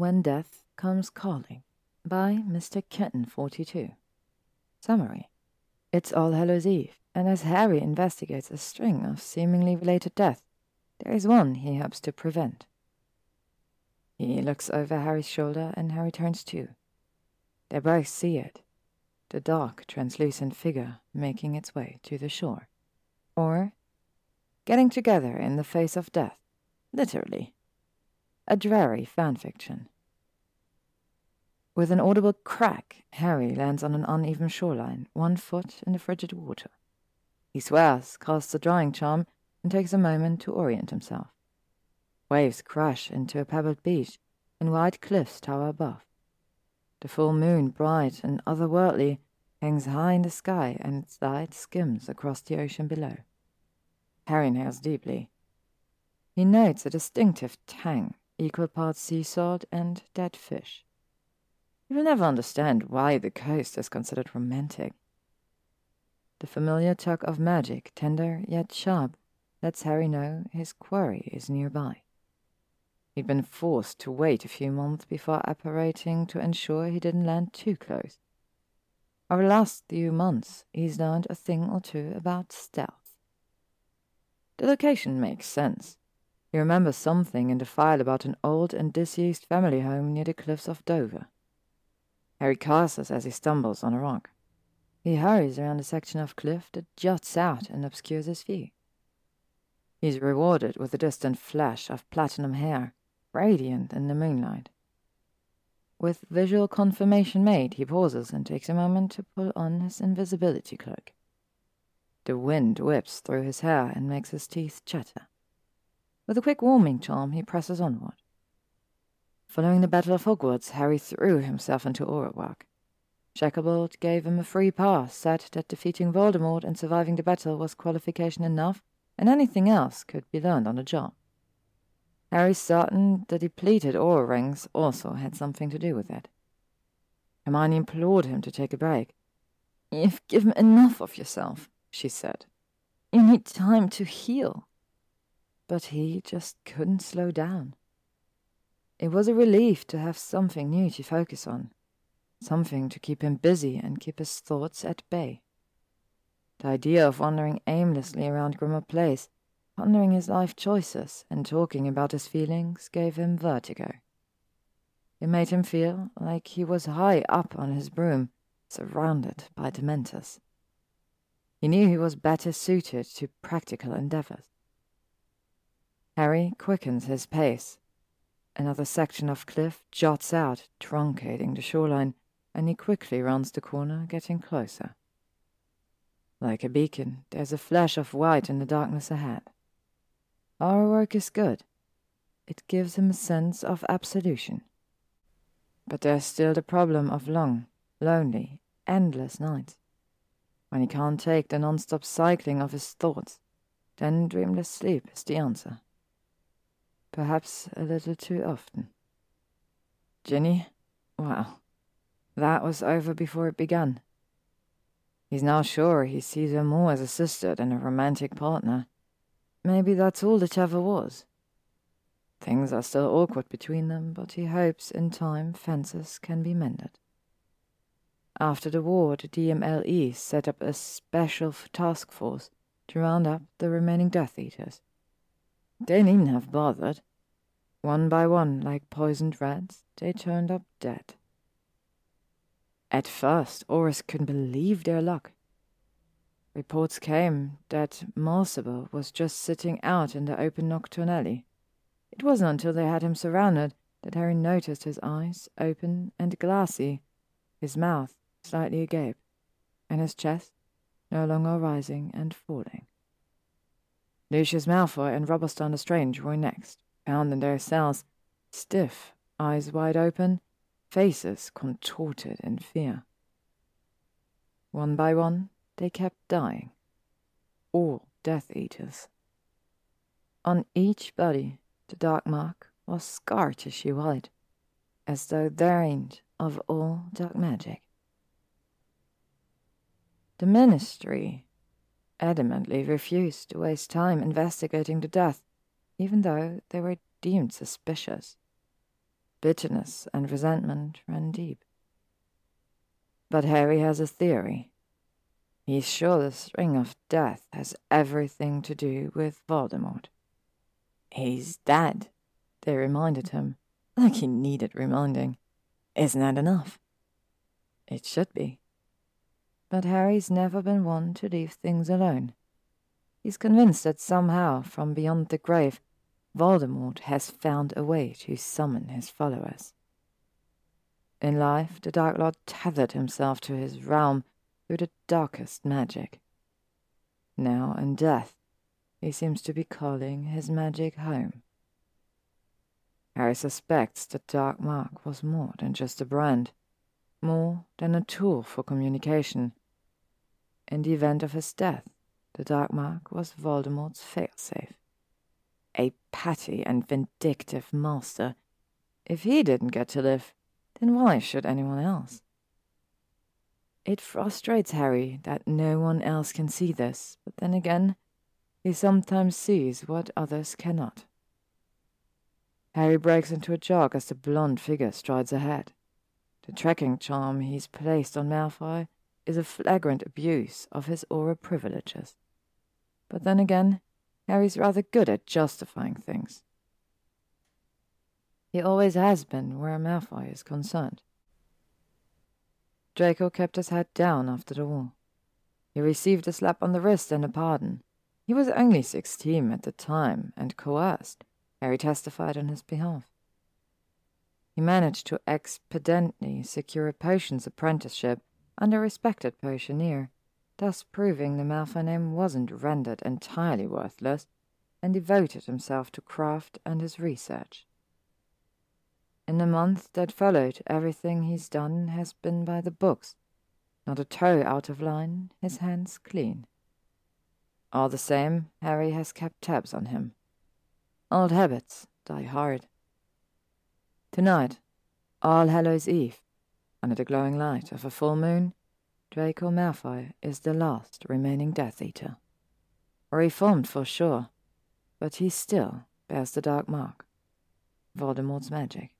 When Death Comes Calling by MysticKitten, 42. Summary It's All Hallows Eve, and as Harry investigates a string of seemingly related deaths, there is one he hopes to prevent. He looks over Harry's shoulder, and Harry turns too. They both see it the dark, translucent figure making its way to the shore. Or getting together in the face of death, literally. A Darry fan fiction. With an audible crack, Harry lands on an uneven shoreline, one foot in the frigid water. He swears, casts a drying charm, and takes a moment to orient himself. Waves crash into a pebbled beach, and white cliffs tower above. The full moon, bright and otherworldly, hangs high in the sky, and its light skims across the ocean below. Harry inhales deeply. He notes a distinctive tang, equal parts sea salt and dead fish. You will never understand why the coast is considered romantic. The familiar tug of magic, tender yet sharp, lets Harry know his quarry is nearby. He'd been forced to wait a few months before apparating to ensure he didn't land too close. Over the last few months, he's learned a thing or two about stealth. The location makes sense. He remembers something in the file about an old and disused family home near the cliffs of Dover. Harry curses as he stumbles on a rock. He hurries around a section of cliff that juts out and obscures his view. He's rewarded with a distant flash of platinum hair, radiant in the moonlight. With visual confirmation made, he pauses and takes a moment to pull on his invisibility cloak. The wind whips through his hair and makes his teeth chatter. With a quick warming charm, he presses onward. Following the Battle of Hogwarts, Harry threw himself into Auror work. Shacklebolt gave him a free pass, said that defeating Voldemort and surviving the battle was qualification enough, and anything else could be learned on the job. Harry's certain the depleted Auror rings also had something to do with it. Hermione implored him to take a break. You've given enough of yourself, she said. You need time to heal. But he just couldn't slow down. It was a relief to have something new to focus on, something to keep him busy and keep his thoughts at bay. The idea of wandering aimlessly around Grimmauld Place Pondering his life choices and talking about his feelings gave him vertigo. It made him feel like he was high up on his broom, surrounded by dementors. He knew he was better suited to practical endeavors. Harry quickens his pace. Another section of cliff juts out, truncating the shoreline, and he quickly rounds the corner, getting closer. Like a beacon, there's a flash of white in the darkness ahead. Auror work is good. It gives him a sense of absolution. But there's still the problem of long, lonely, endless nights. When he can't take the non-stop cycling of his thoughts, then dreamless sleep is the answer. Perhaps a little too often. Ginny? Well, that was over before it began. He's now sure he sees her more as a sister than a romantic partner. Maybe that's all it ever was. Things are still awkward between them, but he hopes in time fences can be mended. After the war, the DMLE set up a special task force to round up the remaining Death Eaters. They needn't have bothered. One by one, like poisoned rats, they turned up dead. At first, Aurors couldn't believe their luck. Reports came that Mulciber was just sitting out in the open Knockturn Alley. It wasn't until they had him surrounded that Harry noticed his eyes open and glassy, his mouth slightly agape, and his chest no longer rising and falling. Lucius Malfoy and Rabastan Lestrange were next, found in their cells, stiff, eyes wide open, faces contorted in fear. One by one, they kept dying. All Death Eaters. On each body, the dark mark was scar tissue white, as though drained of all dark magic. The Ministry adamantly refused to waste time investigating the death, even though they were deemed suspicious. bitterness and resentment ran deep. But Harry has a theory. He's sure the string of death has everything to do with Voldemort. He's dead, they reminded him, like he needed reminding. Isn't that enough? It should be. But Harry's never been one to leave things alone. He's convinced that somehow, from beyond the grave, Voldemort has found a way to summon his followers. In life, the Dark Lord tethered himself to his realm through the darkest magic. Now, in death, he seems to be calling his magic home. Harry suspects the Dark Mark was more than just a brand, more than a tool for communication. In the event of his death, the Dark Mark was Voldemort's failsafe. A petty and vindictive master. If he didn't get to live, then why should anyone else? It frustrates Harry that no one else can see this, but then again, he sometimes sees what others cannot. Harry breaks into a jog as the blonde figure strides ahead. The tracking charm he's placed on Malfoy is a flagrant abuse of his Auror privileges. But then again, Harry's rather good at justifying things. He always has been where Malfoy is concerned. Draco kept his head down after the war. He received a slap on the wrist and a pardon. He was only sixteen at the time and coerced, Harry testified on his behalf. He managed to expediently secure a potions apprenticeship under a respected potioneer, thus proving the Malfoy name wasn't rendered entirely worthless, and devoted himself to craft and his research. In the month that followed, everything he's done has been by the books. Not a toe out of line, his hands clean. All the same, Harry has kept tabs on him. Old habits die hard. Tonight, All Hallows Eve, under the glowing light of a full moon, Draco Malfoy is the last remaining Death Eater. Reformed for sure, but he still bears the dark mark. Voldemort's magic.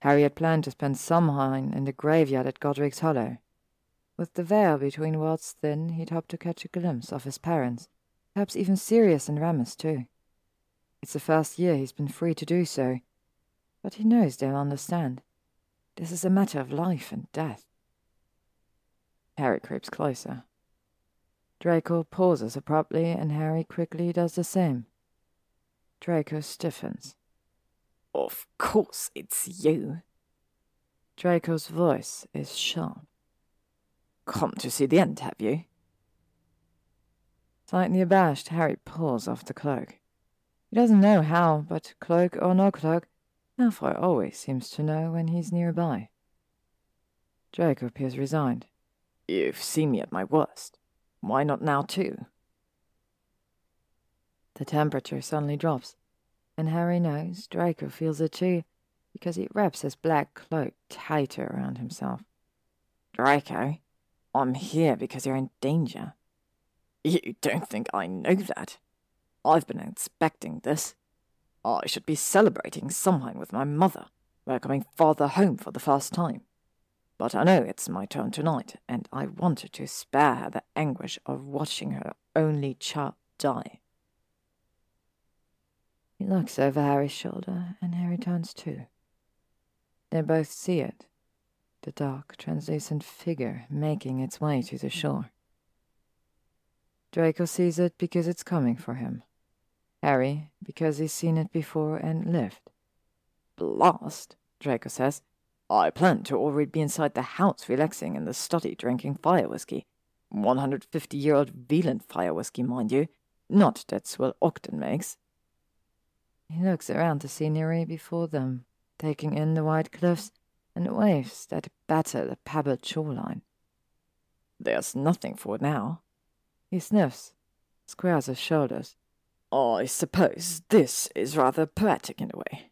Harry had planned to spend Samhain in the graveyard at Godric's Hollow. With the veil between worlds thin, he'd hoped to catch a glimpse of his parents, perhaps even Sirius and Remus, too. It's the first year he's been free to do so, but he knows they'll understand. This is a matter of life and death. Harry creeps closer. Draco pauses abruptly, and Harry quickly does the same. Draco stiffens. Of course it's you. Draco's voice is sharp. Come to see the end, have you? Slightly abashed, Harry pulls off the cloak. He doesn't know how, but cloak or no cloak, Malfoy always seems to know when he's nearby. Draco appears resigned. You've seen me at my worst. Why not now, too? The temperature suddenly drops, and Harry knows Draco feels it too, because he wraps his black cloak tighter around himself. Draco, I'm here because you're in danger. You don't think I know that? I've been expecting this. I should be celebrating Samhain with my mother, welcoming father home for the first time. But I know it's my turn tonight, and I wanted to spare her the anguish of watching her only child die. He looks over Harry's shoulder, and Harry turns too. They both see it the dark, translucent figure making its way to the shore. Draco sees it because it's coming for him. Harry, because he's seen it before and lived. Blast, Draco says. I planned to already be inside the house relaxing in the study drinking fire whiskey. 150 year old Veland fire whiskey, mind you. Not that Swill Ogden makes. He looks around the scenery before them, taking in the white cliffs and waves that batter the pebbled shoreline. There's nothing for it now. He sniffs, squares his shoulders. I suppose this is rather poetic in a way.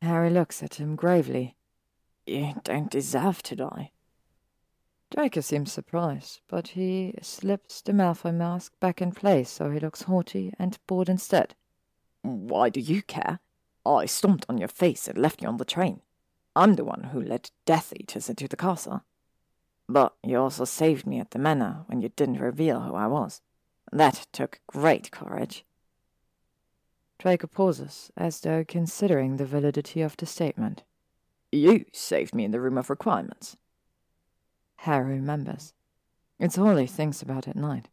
Harry looks at him gravely. You don't deserve to die. Draco seems surprised, but he slips the Malfoy mask back in place so he looks haughty and bored instead. Why do you care? I stomped on your face and left you on the train. I'm the one who led Death Eaters into the castle. But you also saved me at the manor when you didn't reveal who I was. That took great courage. Draco pauses, as though considering the validity of the statement. You saved me in the room of requirements. Harry remembers. It's all he thinks about at night.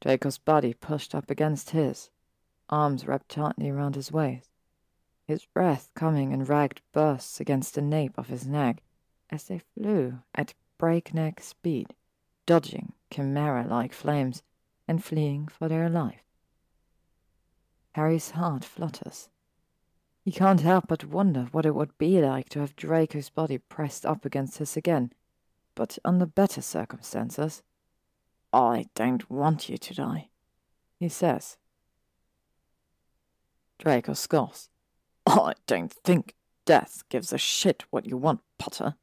Draco's body pushed up against his, arms wrapped tightly around his waist, his breath coming in ragged bursts against the nape of his neck as they flew at breakneck speed, dodging chimera like flames and fleeing for their life. Harry's heart flutters. He can't help but wonder what it would be like to have Draco's body pressed up against his again, but under better circumstances. I don't want you to die, he says. Draco scoffs. I don't think death gives a shit what you want, Potter.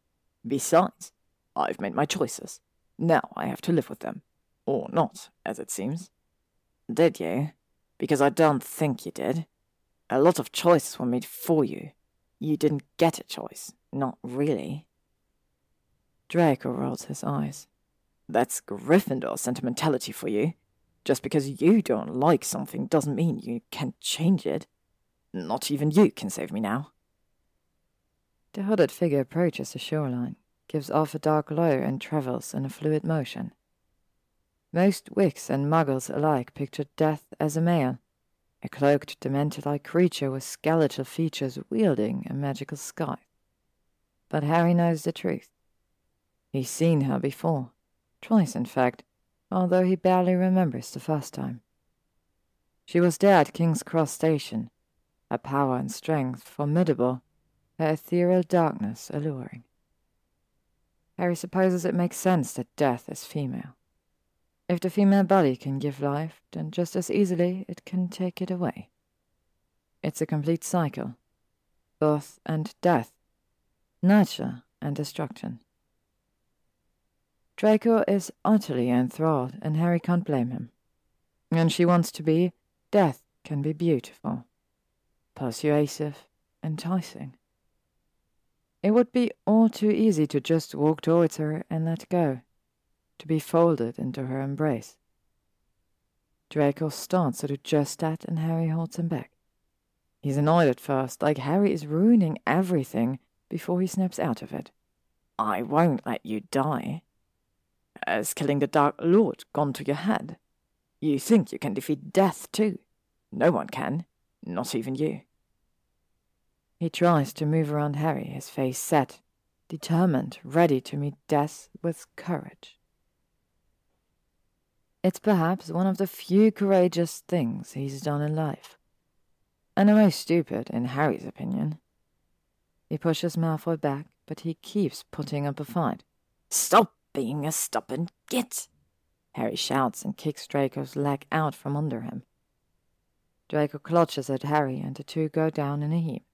Besides, I've made my choices. Now I have to live with them. Or not, as it seems. Did you? Because I don't think you did. A lot of choices were made for you. You didn't get a choice. Not really. Draco rolls his eyes. That's Gryffindor sentimentality for you. Just because you don't like something doesn't mean you can change it. Not even you can save me now. The hooded figure approaches the shoreline, gives off a dark glow, and travels in a fluid motion. Most Wicks and Muggles alike pictured Death as a male, a cloaked, dementor-like creature with skeletal features wielding a magical scythe. But Harry knows the truth. He's seen her before, twice in fact, although he barely remembers the first time. She was there at King's Cross Station, her power and strength formidable, her ethereal darkness alluring. Harry supposes it makes sense that death is female. If the female body can give life, then just as easily it can take it away. It's a complete cycle birth and death, nurture and destruction. Draco is utterly enthralled, and Harry can't blame him. And she wants to be, death can be beautiful, persuasive, enticing. It would be all too easy to just walk towards her and let go to be folded into her embrace. Draco starts to do just that, and Harry holds him back. He's annoyed at first, like Harry is ruining everything before he snaps out of it. I won't let you die. Has killing the Dark Lord gone to your head? You think you can defeat death, too? No one can, not even you. He tries to move around Harry, his face set, determined, ready to meet death with courage. It's perhaps one of the few courageous things he's done in life. And the most stupid, in Harry's opinion. He pushes Malfoy back, but he keeps putting up a fight. Stop being a stubborn git! Harry shouts and kicks Draco's leg out from under him. Draco clutches at Harry, and the two go down in a heap.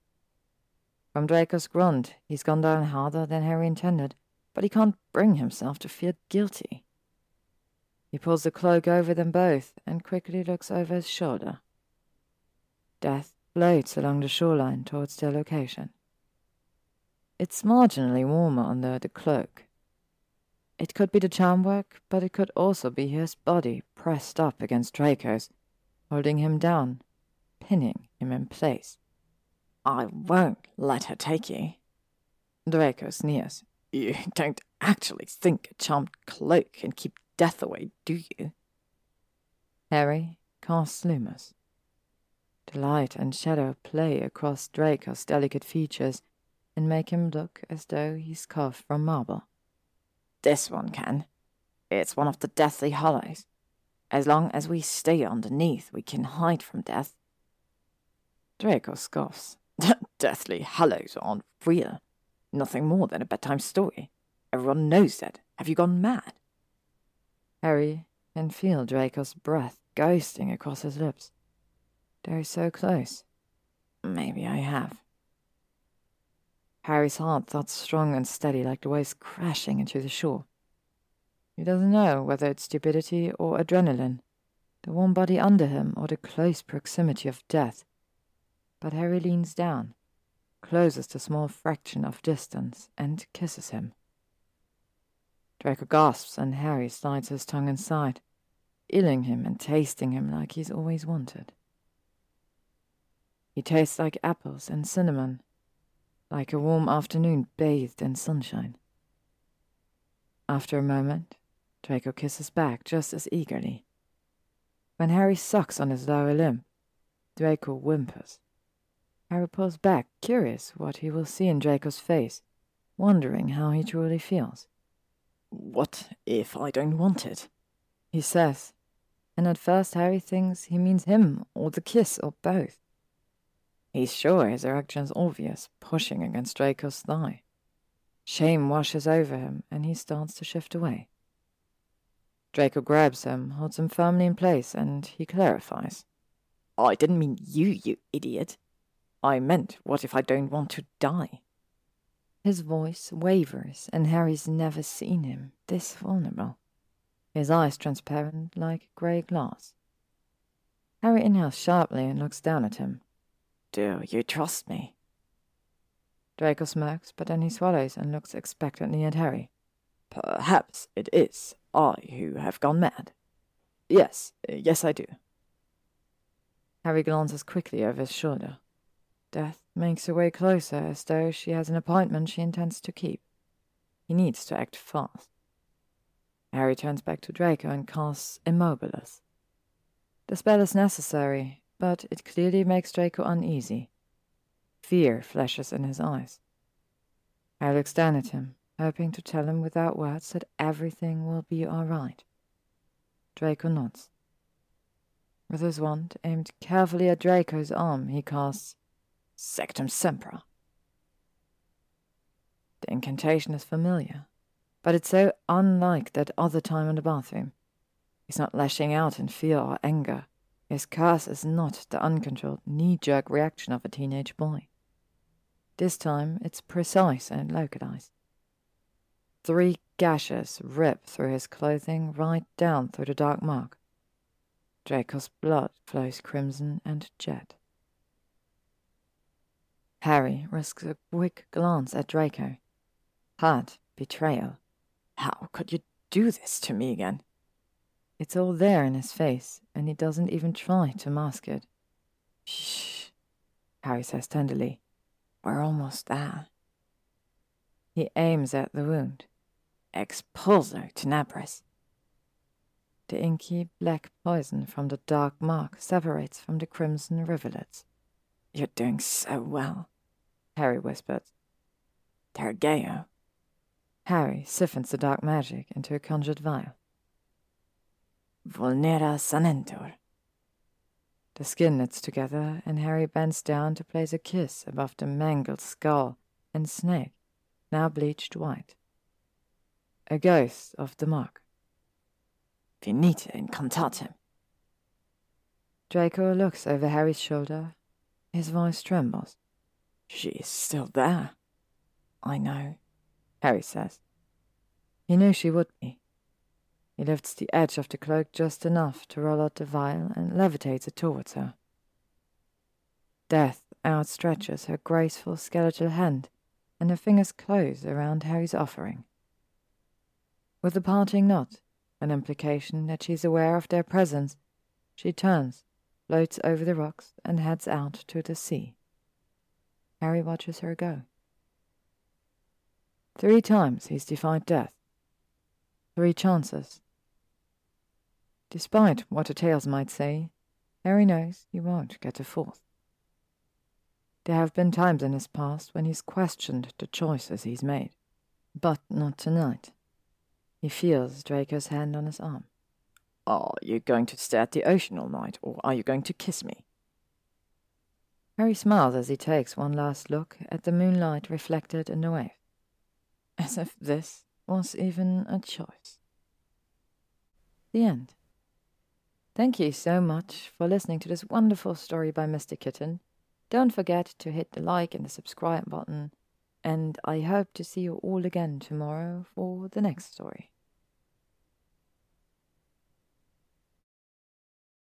From Draco's grunt, he's gone down harder than Harry intended, but he can't bring himself to feel guilty. He pulls the cloak over them both and quickly looks over his shoulder. Death floats along the shoreline towards their location. It's marginally warmer under the cloak. It could be the charm work, but it could also be his body pressed up against Draco's, holding him down, pinning him in place. I won't let her take you. Draco sneers. You don't actually think a charmed cloak can keep death away, do you? Harry casts Lumos. The light and shadow play across Draco's delicate features and make him look as though he's carved from marble. This one can. It's one of the Deathly Hallows. As long as we stay underneath, we can hide from death. Draco scoffs. Deathly Hallows aren't real. Nothing more than a bedtime story. Everyone knows that. Have you gone mad? Harry can feel Draco's breath ghosting across his lips. They're so close. Maybe I have. Harry's heart thuds strong and steady like the waves crashing into the shore. He doesn't know whether it's stupidity or adrenaline, the warm body under him or the close proximity of death. but Harry leans down, closes the small fraction of distance, and kisses him. Draco gasps, and Harry slides his tongue inside, illing him and tasting him like he's always wanted. He tastes like apples and cinnamon, like a warm afternoon bathed in sunshine. After a moment, Draco kisses back just as eagerly. When Harry sucks on his lower limb, Draco whimpers. Harry pulls back, curious what he will see in Draco's face, wondering how he truly feels. What if I don't want it? He says, and at first Harry thinks he means him, or the kiss, or both. He's sure his erection's obvious, pushing against Draco's thigh. Shame washes over him, and he starts to shift away. Draco grabs him, holds him firmly in place, and he clarifies. I didn't mean you, you idiot. I meant, what if I don't want to die? His voice wavers, and Harry's never seen him this vulnerable. His eyes transparent like grey glass. Harry inhales sharply and looks down at him. Do you trust me? Draco smirks, but then he swallows and looks expectantly at Harry. Perhaps it is I who have gone mad. Yes, yes, I do. Harry glances quickly over his shoulder. Death makes her way closer as though she has an appointment she intends to keep. He needs to act fast. Harry turns back to Draco and casts Immobulus. The spell is necessary, but it clearly makes Draco uneasy. Fear flashes in his eyes. Harry looks down at him, hoping to tell him without words that everything will be all right. Draco nods. With his wand aimed carefully at Draco's arm, he casts Sectumsempra. The incantation is familiar, but it's so unlike that other time in the bathroom. He's not lashing out in fear or anger. His curse is not the uncontrolled, knee jerk reaction of a teenage boy. This time it's precise and localized. Three gashes rip through his clothing right down through the dark mark. Draco's blood flows crimson and jet. Harry risks a quick glance at Draco. Hard betrayal. How could you do this to me again? It's all there in his face, and he doesn't even try to mask it. Shh, Harry says tenderly. We're almost there. He aims at the wound. Expulso tenebris. The inky black poison from the dark mark separates from the crimson rivulets. You're doing so well. Harry whispered. Tergeo. Harry siphons the dark magic into a conjured vial. Vulnera sanentur. The skin knits together, and Harry bends down to place a kiss above the mangled skull and snake, now bleached white. A ghost of the mark. Finite incantatem. Draco looks over Harry's shoulder. His voice trembles. She is still there. I know, Harry says. He knew she would be. He lifts the edge of the cloak just enough to roll out the vial and levitates it towards her. Death outstretches her graceful skeletal hand, and her fingers close around Harry's offering. With a parting nod, an implication that she's aware of their presence, she turns, floats over the rocks, and heads out to the sea. Harry watches her go. Three times he's defied death. Three chances. Despite what the tales might say, Harry knows he won't get a fourth. There have been times in his past when he's questioned the choices he's made, but not tonight. He feels Draco's hand on his arm. Are you going to stare at the ocean all night, or are you going to kiss me? Harry smiles as he takes one last look at the moonlight reflected in the wave. As if this was even a choice. The end. Thank you so much for listening to this wonderful story by MysticKitten. Don't forget to hit the like and the subscribe button, and I hope to see you all again tomorrow for the next story.